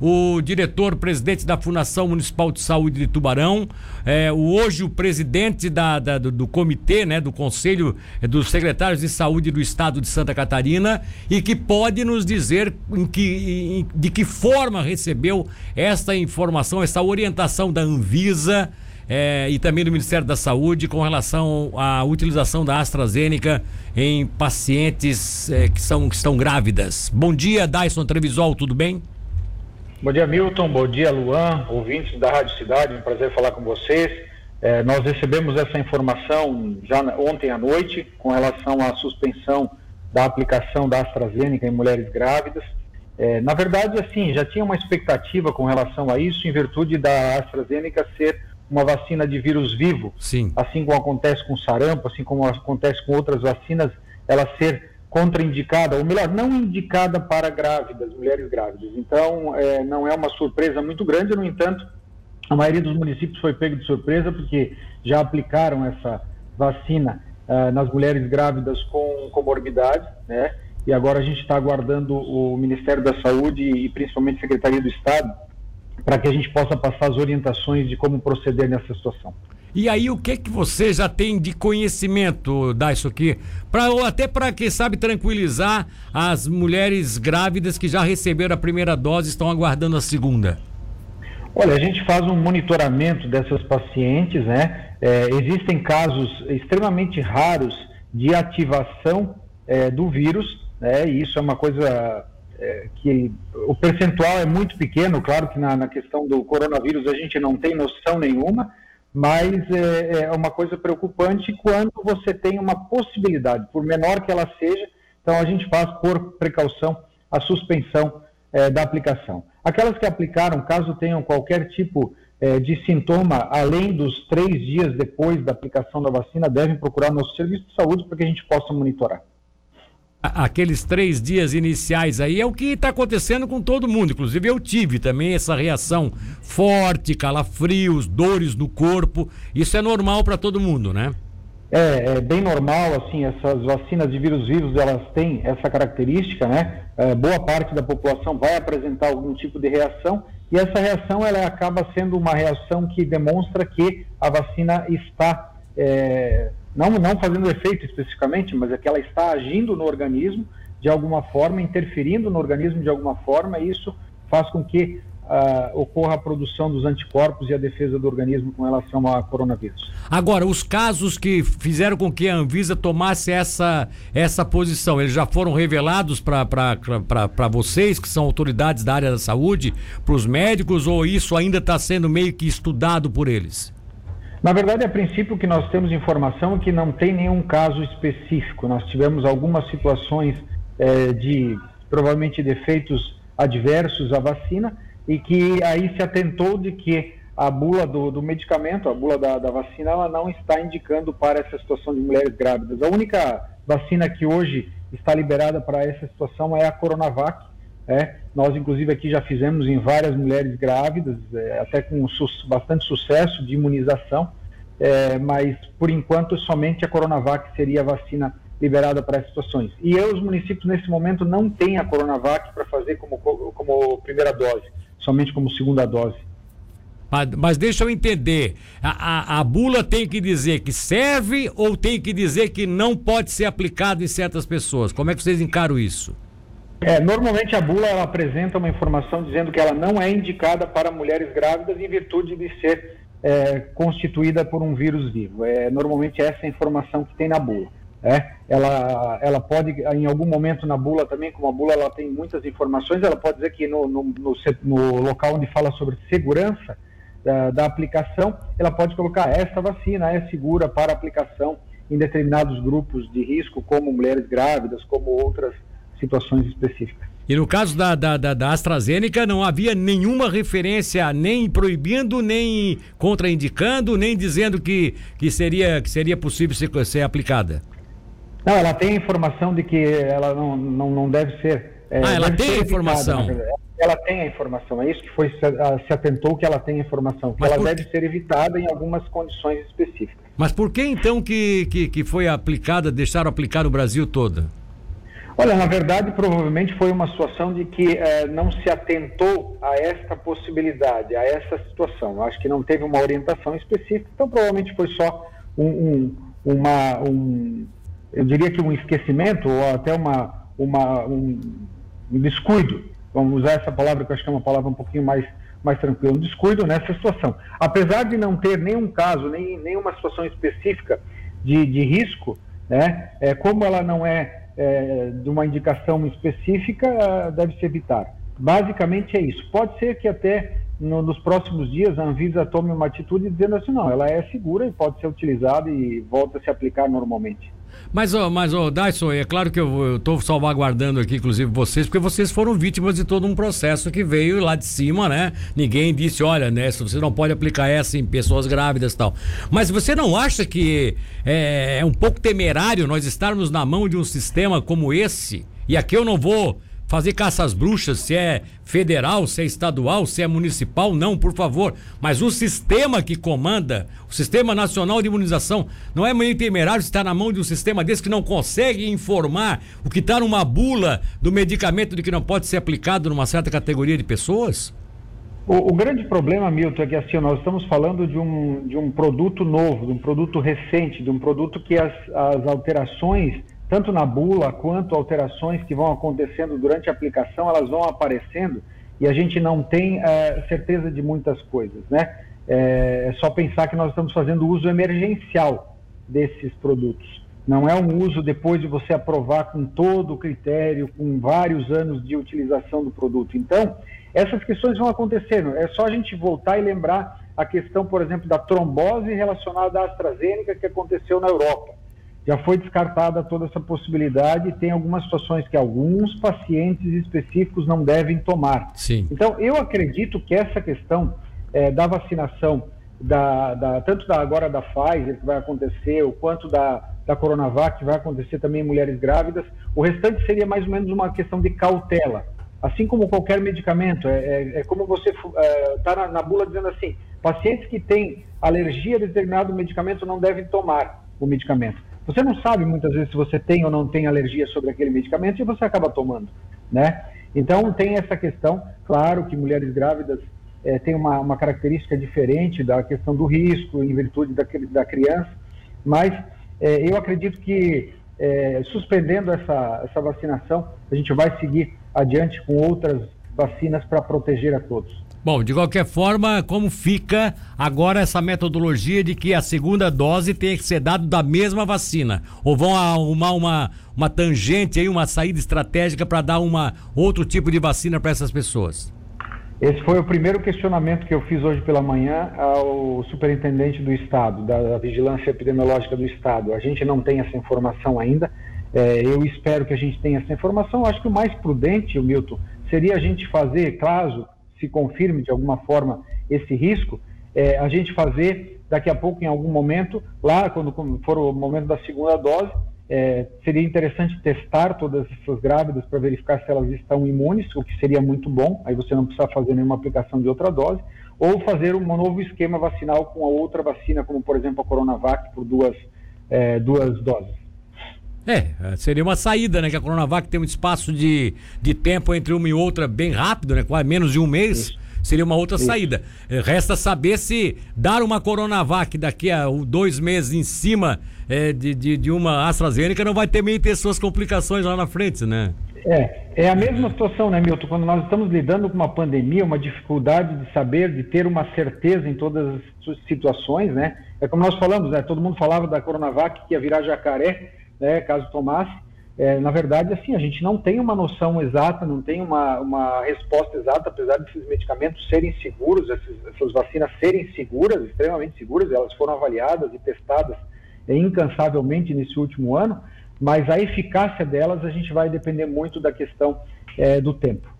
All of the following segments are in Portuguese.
o diretor-presidente da Fundação Municipal de Saúde de Tubarão, é, hoje o presidente da, da do, do, comitê, né, do Conselho é, dos Secretários de Saúde do Estado de Santa Catarina, e que pode nos dizer em que, em, de que forma recebeu esta informação, essa orientação da Anvisa é, e também do Ministério da Saúde com relação à utilização da AstraZeneca em pacientes é, que, são, que estão grávidas. Bom dia, Dyson Trevisol, tudo bem? Bom dia, Milton. Bom dia, Luan, ouvintes da Rádio Cidade. Um prazer falar com vocês. É, nós recebemos essa informação já ontem à noite com relação à suspensão da aplicação da AstraZeneca em mulheres grávidas. É, na verdade, assim, já tinha uma expectativa com relação a isso, em virtude da AstraZeneca ser uma vacina de vírus vivo, Sim. assim como acontece com sarampo, assim como acontece com outras vacinas, ela ser contraindicada, ou melhor, não indicada para grávidas, mulheres grávidas. Então, é, não é uma surpresa muito grande, no entanto, a maioria dos municípios foi pego de surpresa porque já aplicaram essa vacina uh, nas mulheres grávidas com comorbidade, né? E agora a gente está aguardando o Ministério da Saúde e principalmente a Secretaria do Estado para que a gente possa passar as orientações de como proceder nessa situação. E aí, o que que você já tem de conhecimento disso aqui? Pra, ou até para, quem sabe, tranquilizar as mulheres grávidas que já receberam a primeira dose e estão aguardando a segunda? Olha, a gente faz um monitoramento dessas pacientes, né? É, existem casos extremamente raros de ativação é, do vírus, né? E isso é uma coisa é, que o percentual é muito pequeno, claro que na, na, questão do coronavírus a gente não tem noção nenhuma, mas é, é, uma coisa preocupante quando você tem uma possibilidade, por menor que ela seja, então a gente faz por precaução a suspensão é, da aplicação. Aquelas que aplicaram, caso tenham qualquer tipo é, de sintoma, além dos três dias depois da aplicação da vacina, devem procurar nosso serviço de saúde para que a gente possa monitorar aqueles três dias iniciais aí é o que está acontecendo com todo mundo. Inclusive eu tive também essa reação forte, calafrios, dores no corpo. Isso é normal para todo mundo, né? É, é, bem normal, assim, essas vacinas de vírus vivos, elas têm essa característica, né? É, boa parte da população vai apresentar algum tipo de reação e essa reação, ela acaba sendo uma reação que demonstra que a vacina está é, não, não fazendo efeito especificamente, mas é que ela está agindo no organismo de alguma forma, interferindo no organismo de alguma forma, e isso faz com que uh, ocorra a produção dos anticorpos e a defesa do organismo com relação ao coronavírus. Agora, os casos que fizeram com que a Anvisa tomasse essa, essa posição, eles já foram revelados para vocês, que são autoridades da área da saúde, para os médicos, ou isso ainda está sendo meio que estudado por eles? Na verdade, a princípio, que nós temos informação que não tem nenhum caso específico. Nós tivemos algumas situações é, de provavelmente defeitos adversos à vacina e que aí se atentou de que a bula do, do medicamento, a bula da, da, vacina, ela não está indicando para essa situação de mulheres grávidas. A única vacina que hoje está liberada para essa situação é a Coronavac. É. Nós, inclusive, aqui já fizemos em várias mulheres grávidas, é, até com su bastante sucesso de imunização, é, mas por enquanto somente a Coronavac seria a vacina liberada para essas situações. E os municípios nesse momento não têm a Coronavac para fazer como, como primeira dose, somente como segunda dose. Mas, mas deixa eu entender, a, a, a, bula tem que dizer que serve ou tem que dizer que não pode ser aplicado em certas pessoas? Como é que vocês encaram isso? É, normalmente a bula ela apresenta uma informação dizendo que ela não é indicada para mulheres grávidas em virtude de ser é, constituída por um vírus vivo. É normalmente essa é a informação que tem na bula. É, ela, ela pode, em algum momento na bula também, como a bula ela tem muitas informações, ela pode dizer que no, no, no, no local onde fala sobre segurança da, da, aplicação, ela pode colocar esta vacina é segura para aplicação em determinados grupos de risco, como mulheres grávidas, como outras situações específicas. E no caso da, da, da, da, AstraZeneca, não havia nenhuma referência nem proibindo, nem contraindicando, nem dizendo que, que, seria, que seria possível ser, ser aplicada? Não, ela tem a informação de que ela não, não, não deve ser. É, ah, ela tem a informação. Ela tem a informação, é isso que foi se atentou que ela tem a informação, que Mas ela por... deve ser evitada em algumas condições específicas. Mas por que então que, que, que foi aplicada, deixaram aplicar no Brasil todo? Olha, na verdade, provavelmente foi uma situação de que eh, não se atentou a esta possibilidade, a essa situação. Acho que não teve uma orientação específica, então provavelmente foi só um, um, uma, um eu diria que um esquecimento ou até uma, uma, um, um descuido. Vamos usar essa palavra que eu acho que é uma palavra um pouquinho mais mais tranquila, um descuido nessa situação. Apesar de não ter nenhum caso, nem nenhuma situação específica de, de risco, né, é, como ela não é é, de uma indicação específica, deve se evitar. Basicamente é isso. Pode ser que até no, nos próximos dias a Anvisa tome uma atitude dizendo assim, não, ela é segura e pode ser utilizada e volta a se aplicar normalmente. Mas, ó, mas, ó, Dyson, é claro que eu estou salvaguardando aqui, inclusive, vocês, porque vocês foram vítimas de todo um processo que veio lá de cima, né? Ninguém disse, olha, né, você não pode aplicar essa em pessoas grávidas e tal. Mas você não acha que é, é um pouco temerário nós estarmos na mão de um sistema como esse? E aqui eu não vou fazer caça às bruxas, se é federal, se é estadual, se é municipal, não, por favor. Mas o sistema que comanda, o Sistema Nacional de Imunização, não é meio temerário estar na mão de um sistema desse que não consegue informar o que está numa bula do medicamento de que não pode ser aplicado numa certa categoria de pessoas? O, o, grande problema, Milton, é que assim, nós estamos falando de um, de um produto novo, de um produto recente, de um produto que as, as alterações tanto na bula quanto alterações que vão acontecendo durante a aplicação, elas vão aparecendo e a gente não tem é, certeza de muitas coisas, né? É, é só pensar que nós estamos fazendo uso emergencial desses produtos. Não é um uso depois de você aprovar com todo o critério, com vários anos de utilização do produto. Então, essas questões vão acontecendo. É só a gente voltar e lembrar a questão, por exemplo, da trombose relacionada à AstraZeneca que aconteceu na Europa já foi descartada toda essa possibilidade e tem algumas situações que alguns pacientes específicos não devem tomar. Sim. Então, eu acredito que essa questão é, da vacinação, da, da, tanto da, agora da Pfizer, que vai acontecer, o quanto da, da Coronavac, que vai acontecer também em mulheres grávidas, o restante seria mais ou menos uma questão de cautela. Assim como qualquer medicamento, é, é, é como você está é, na, na bula dizendo assim, pacientes que têm alergia a determinado medicamento não devem tomar o medicamento. Você não sabe muitas vezes se você tem ou não tem alergia sobre aquele medicamento e você acaba tomando, né? Então tem essa questão, claro que mulheres grávidas é, têm uma, uma, característica diferente da questão do risco em virtude da, da criança, mas é, eu acredito que é, suspendendo essa, essa vacinação, a gente vai seguir adiante com outras vacinas para proteger a todos. Bom, de qualquer forma, como fica agora essa metodologia de que a segunda dose tem que ser dada da mesma vacina? Ou vão arrumar uma, uma tangente aí, uma saída estratégica para dar uma outro tipo de vacina para essas pessoas? Esse foi o primeiro questionamento que eu fiz hoje pela manhã ao superintendente do Estado, da, da Vigilância Epidemiológica do Estado. A gente não tem essa informação ainda. É, eu espero que a gente tenha essa informação. Acho que o mais prudente, Milton, seria a gente fazer, caso se confirme de alguma forma esse risco, é, a gente fazer daqui a pouco, em algum momento, lá quando for o momento da segunda dose, é, seria interessante testar todas as pessoas grávidas para verificar se elas estão imunes, o que seria muito bom, aí você não precisa fazer nenhuma aplicação de outra dose, ou fazer um novo esquema vacinal com a outra vacina, como por exemplo a Coronavac, por duas, é, duas doses. É, seria uma saída, né? Que a Coronavac tem um espaço de, de tempo entre uma e outra bem rápido, né? Quase menos de um mês. Isso. Seria uma outra Isso. saída. É, resta saber se dar uma Coronavac daqui a dois meses em cima é, de, de, de, uma AstraZeneca não vai também ter suas complicações lá na frente, né? É, é a mesma situação, né, Milton? Quando nós estamos lidando com uma pandemia, uma dificuldade de saber, de ter uma certeza em todas as situações, né? É como nós falamos, né? Todo mundo falava da Coronavac que ia virar jacaré né, caso tomasse. É, na verdade, assim, a gente não tem uma noção exata, não tem uma, uma resposta exata, apesar desses medicamentos serem seguros, essas, vacinas serem seguras, extremamente seguras, elas foram avaliadas e testadas incansavelmente nesse último ano, mas a eficácia delas a gente vai depender muito da questão é, do tempo.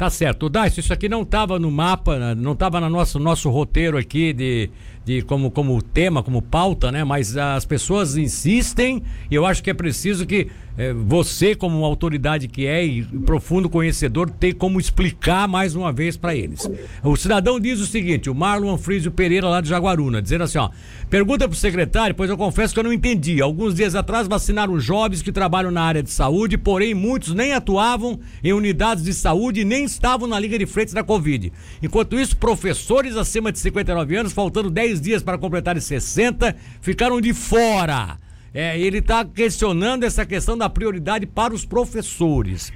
Tá certo. Dais, isso aqui não estava no mapa, não estava no nosso, nosso roteiro aqui de, de como, como tema, como pauta, né? Mas as pessoas insistem e eu acho que é preciso que é, você, como autoridade que é e profundo conhecedor, tem como explicar mais uma vez para eles. O cidadão diz o seguinte: o Marlon Frísio Pereira, lá de Jaguaruna, dizendo assim: ó, pergunta pro secretário, pois eu confesso que eu não entendi. Alguns dias atrás vacinaram jovens que trabalham na área de saúde, porém muitos nem atuavam em unidades de saúde e nem estavam na Liga de Frentes da Covid. Enquanto isso, professores acima de 59 anos, faltando 10 dias para completarem 60, ficaram de fora. É, ele está questionando essa questão da prioridade para os professores.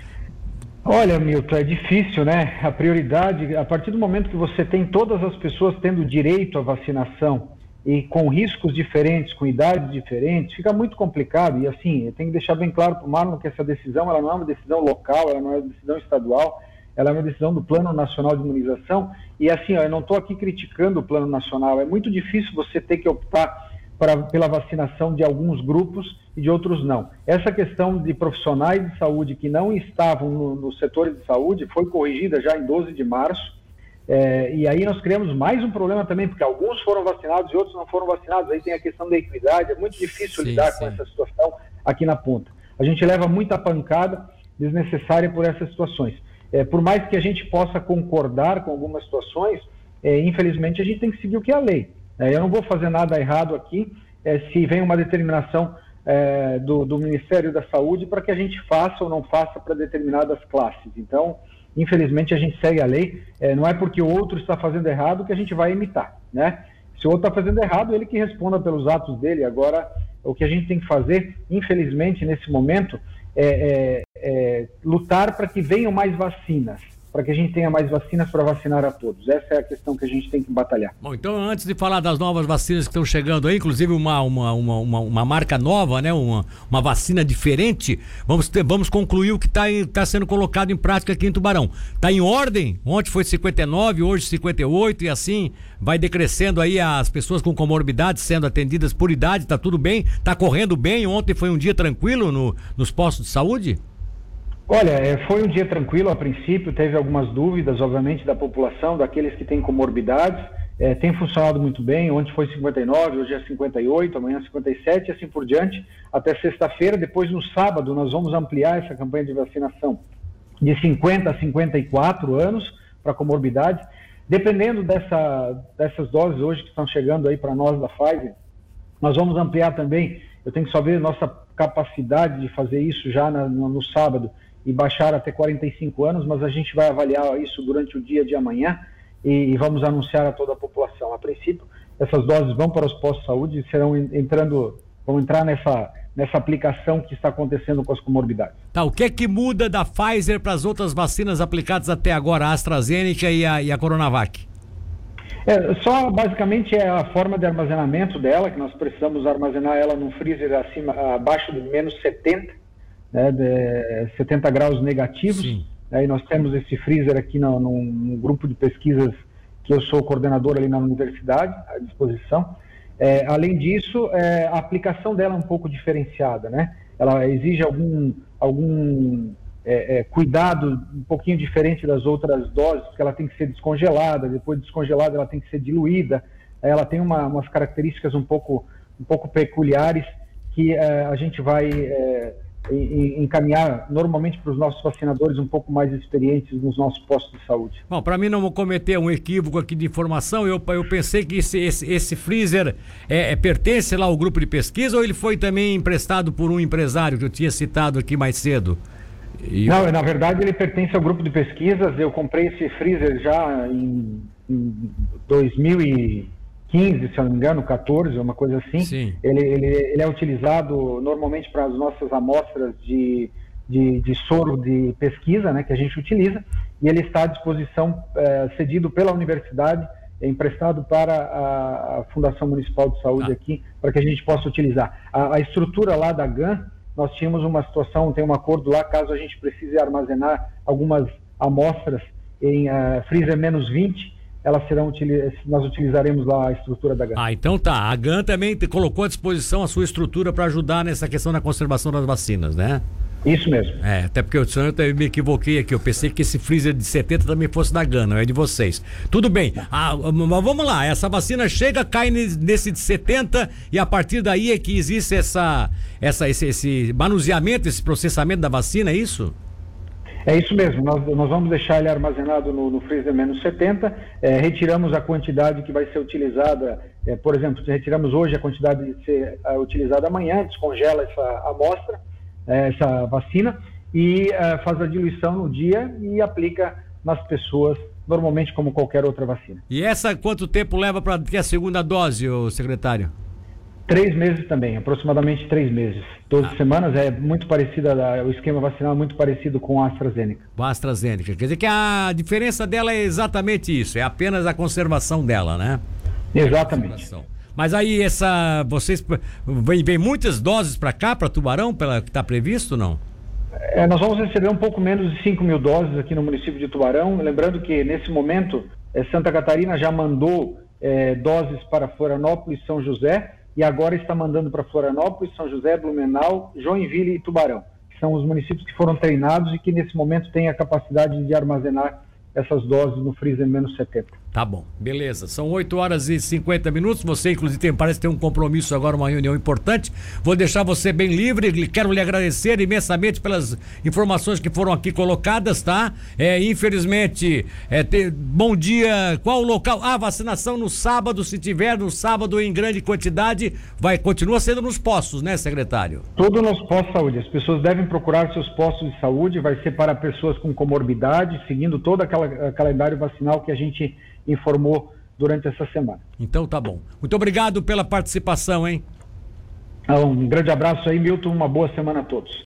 Olha, Milton, é difícil, né? A prioridade, a partir do momento que você tem todas as pessoas tendo direito à vacinação e com riscos diferentes, com idades diferentes, fica muito complicado. E assim, eu tenho que deixar bem claro para o Marlon que essa decisão ela não é uma decisão local, ela não é uma decisão estadual, ela é uma decisão do Plano Nacional de Imunização. E assim, ó, eu não estou aqui criticando o Plano Nacional, é muito difícil você ter que optar pra, pela vacinação de alguns grupos e de outros não. Essa questão de profissionais de saúde que não estavam no, no setor de saúde foi corrigida já em 12 de março. É, e aí nós criamos mais um problema também, porque alguns foram vacinados e outros não foram vacinados. Aí tem a questão da equidade, é muito difícil sim, lidar sim. com essa situação aqui na ponta. A gente leva muita pancada desnecessária por essas situações. É, por mais que a gente possa concordar com algumas situações, é, infelizmente a gente tem que seguir o que é a lei. É, eu não vou fazer nada errado aqui é, se vem uma determinação é, do, do, Ministério da Saúde para que a gente faça ou não faça para determinadas classes. Então, infelizmente, a gente segue a lei. Não é porque o outro está fazendo errado que a gente vai imitar, né? Se o outro está fazendo errado, ele que responda pelos atos dele. Agora, o que a gente tem que fazer, infelizmente, nesse momento, é, é, é lutar para que venham mais vacinas para que a gente tenha mais vacinas para vacinar a todos. Essa é a questão que a gente tem que batalhar. Bom, então antes de falar das novas vacinas que estão chegando aí, inclusive uma, uma, uma, uma, uma marca nova, né? Uma, uma vacina diferente, vamos, ter, vamos concluir o que está tá sendo colocado em prática aqui em Tubarão. Está em ordem? Ontem foi 59, hoje 58 e assim vai decrescendo aí as pessoas com comorbidades sendo atendidas por idade, está tudo bem? Está correndo bem? Ontem foi um dia tranquilo no, nos postos de saúde? Olha, é, foi um dia tranquilo a princípio, teve algumas dúvidas, obviamente, da população, daqueles que têm comorbidades. É, tem funcionado muito bem. Ontem foi 59, hoje é 58, amanhã 57 e assim por diante, até sexta-feira. Depois, no sábado, nós vamos ampliar essa campanha de vacinação de 50 a 54 anos para comorbidades. Dependendo dessa, dessas doses hoje que estão chegando aí para nós da Pfizer, nós vamos ampliar também. Eu tenho que só ver nossa capacidade de fazer isso já na, no, no sábado e baixar até 45 anos, mas a gente vai avaliar isso durante o dia de amanhã e, vamos anunciar a toda a população. A princípio, essas doses vão para os postos de saúde e serão entrando, vão entrar nessa nessa aplicação que está acontecendo com as comorbidades. Tá, o que é que muda da Pfizer para as outras vacinas aplicadas até agora, a AstraZeneca e a, e a Coronavac? É, só basicamente é a forma de armazenamento dela, que nós precisamos armazenar ela num freezer acima, abaixo de menos 70, né, de 70 graus negativos. Sim. Aí nós temos esse freezer aqui no, no, no, grupo de pesquisas que eu sou coordenador ali na universidade, à disposição. É, além disso, é, a aplicação dela é um pouco diferenciada, né? Ela exige algum, algum é, é cuidado um pouquinho diferente das outras doses, porque ela tem que ser descongelada, depois de descongelada ela tem que ser diluída, ela tem uma, umas características um pouco, um pouco peculiares que é, a gente vai e, encaminhar normalmente para os nossos vacinadores um pouco mais experientes nos nossos postos de saúde. Bom, para mim não cometer um equívoco aqui de informação, eu, eu pensei que esse, esse, esse freezer é, é, pertence lá ao grupo de pesquisa ou ele foi também emprestado por um empresário que eu tinha citado aqui mais cedo? Não, na verdade ele pertence ao grupo de pesquisas. Eu comprei esse freezer já em, em 2000 e 15, se eu não me engano, 14, uma coisa assim. Ele, ele, ele é utilizado normalmente para as nossas amostras de, de, de, soro de pesquisa, né, que a gente utiliza, e ele está à disposição, é, cedido pela universidade, é emprestado para a, a, Fundação Municipal de Saúde ah. aqui, para que a gente possa utilizar. A, a, estrutura lá da GAN, nós tínhamos uma situação, tem um acordo lá, caso a gente precise armazenar algumas amostras em uh, freezer menos 20, elas serão nós utilizaremos lá a estrutura da GAN. Ah, então tá. A GAN também colocou à disposição a sua estrutura para ajudar nessa questão da conservação das vacinas, né? Isso mesmo. É, até porque eu, eu me equivoquei aqui. Eu pensei que esse freezer de 70 também fosse da Gana, é de vocês. Tudo bem. Ah, mas vamos lá. Essa vacina chega, cai nesse de 70 e a partir daí é que existe essa, essa, esse, esse manuseamento, esse processamento da vacina, é isso? É isso mesmo, nós, nós vamos deixar ele armazenado no, no freezer menos 70, é, retiramos a quantidade que vai ser utilizada, é, por exemplo, retiramos hoje a quantidade de ser é, utilizada amanhã, descongela essa amostra, é, essa vacina, e é, faz a diluição no dia e aplica nas pessoas, normalmente como qualquer outra vacina. E essa quanto tempo leva para ter a segunda dose, o secretário? Três meses também, aproximadamente três meses. 12 ah. semanas é muito parecida, o esquema vacinal é muito parecido com a AstraZeneca. Com a AstraZeneca. Quer dizer que a diferença dela é exatamente isso, é apenas a conservação dela, né? Exatamente. Mas aí essa. Vocês. Vem, vem muitas doses para cá, para Tubarão, pela que está previsto não? É, nós vamos receber um pouco menos de 5 mil doses aqui no município de Tubarão. Lembrando que nesse momento é, Santa Catarina já mandou é, doses para Florianópolis e São José e agora está mandando para Florianópolis, São José, Blumenau, Joinville e Tubarão, que são os municípios que foram treinados e que nesse momento têm a capacidade de armazenar essas doses no freezer menos 70. Tá bom, beleza. São 8 horas e 50 minutos. Você, inclusive, tem, parece ter um compromisso agora, uma reunião importante. Vou deixar você bem livre. Quero lhe agradecer imensamente pelas informações que foram aqui colocadas, tá? É, infelizmente, é, ter, bom dia. Qual o local? Ah, vacinação no sábado, se tiver no sábado em grande quantidade, vai continua sendo nos postos, né, secretário? Tudo nos postos de saúde. As pessoas devem procurar seus postos de saúde. Vai ser para pessoas com comorbidade, seguindo todo aquele calendário vacinal que a gente informou durante essa semana. Então tá bom. Muito obrigado pela participação, hein? Um grande abraço aí, Milton. Uma boa semana a todos.